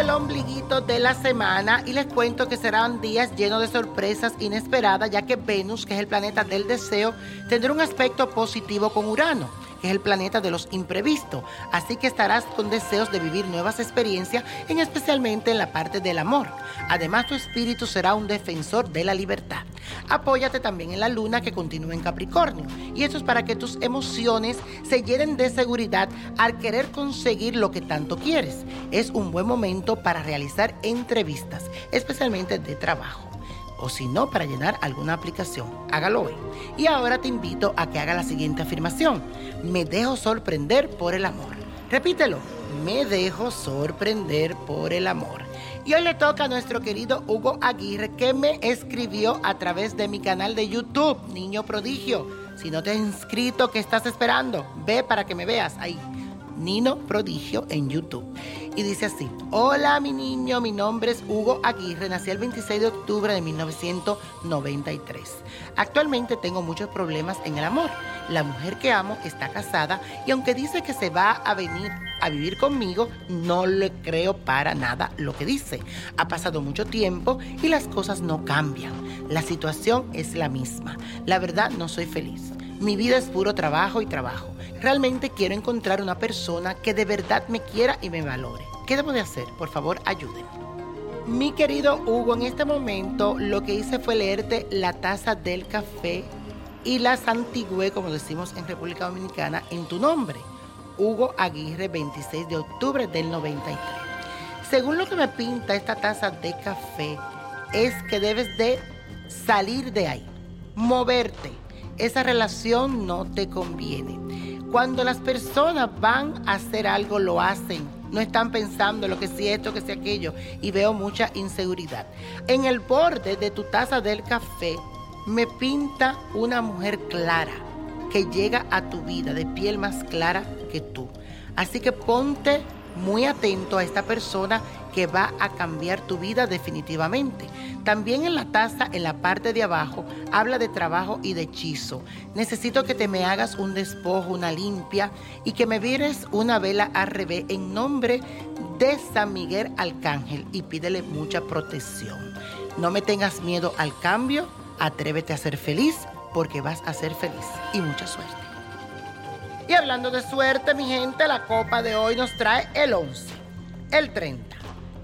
inicio de la semana y les cuento que serán días llenos de sorpresas inesperadas ya que Venus, que es el planeta del deseo, tendrá un aspecto positivo con Urano que es el planeta de los imprevistos. Así que estarás con deseos de vivir nuevas experiencias, en especialmente en la parte del amor. Además, tu espíritu será un defensor de la libertad. Apóyate también en la luna que continúa en Capricornio. Y eso es para que tus emociones se llenen de seguridad al querer conseguir lo que tanto quieres. Es un buen momento para realizar entrevistas, especialmente de trabajo o si no, para llenar alguna aplicación. Hágalo hoy. Y ahora te invito a que haga la siguiente afirmación. Me dejo sorprender por el amor. Repítelo. Me dejo sorprender por el amor. Y hoy le toca a nuestro querido Hugo Aguirre que me escribió a través de mi canal de YouTube, Niño Prodigio. Si no te has inscrito, ¿qué estás esperando? Ve para que me veas ahí. Nino Prodigio en YouTube. Y dice así, hola mi niño, mi nombre es Hugo Aguirre, nací el 26 de octubre de 1993. Actualmente tengo muchos problemas en el amor. La mujer que amo está casada y aunque dice que se va a venir a vivir conmigo, no le creo para nada lo que dice. Ha pasado mucho tiempo y las cosas no cambian. La situación es la misma. La verdad no soy feliz. Mi vida es puro trabajo y trabajo. Realmente quiero encontrar una persona que de verdad me quiera y me valore. ¿Qué debo de hacer? Por favor, ayúdenme. Mi querido Hugo, en este momento lo que hice fue leerte la taza del café y la santigüe, como decimos en República Dominicana, en tu nombre. Hugo Aguirre, 26 de octubre del 93. Según lo que me pinta esta taza de café, es que debes de salir de ahí, moverte. Esa relación no te conviene. Cuando las personas van a hacer algo, lo hacen. No están pensando lo que si esto, que si aquello. Y veo mucha inseguridad. En el borde de tu taza del café me pinta una mujer clara que llega a tu vida de piel más clara que tú. Así que ponte muy atento a esta persona que va a cambiar tu vida definitivamente. También en la taza, en la parte de abajo, habla de trabajo y de hechizo. Necesito que te me hagas un despojo, una limpia y que me vires una vela al revés en nombre de San Miguel Arcángel y pídele mucha protección. No me tengas miedo al cambio, atrévete a ser feliz porque vas a ser feliz y mucha suerte. Y hablando de suerte, mi gente, la copa de hoy nos trae el 11, el 30,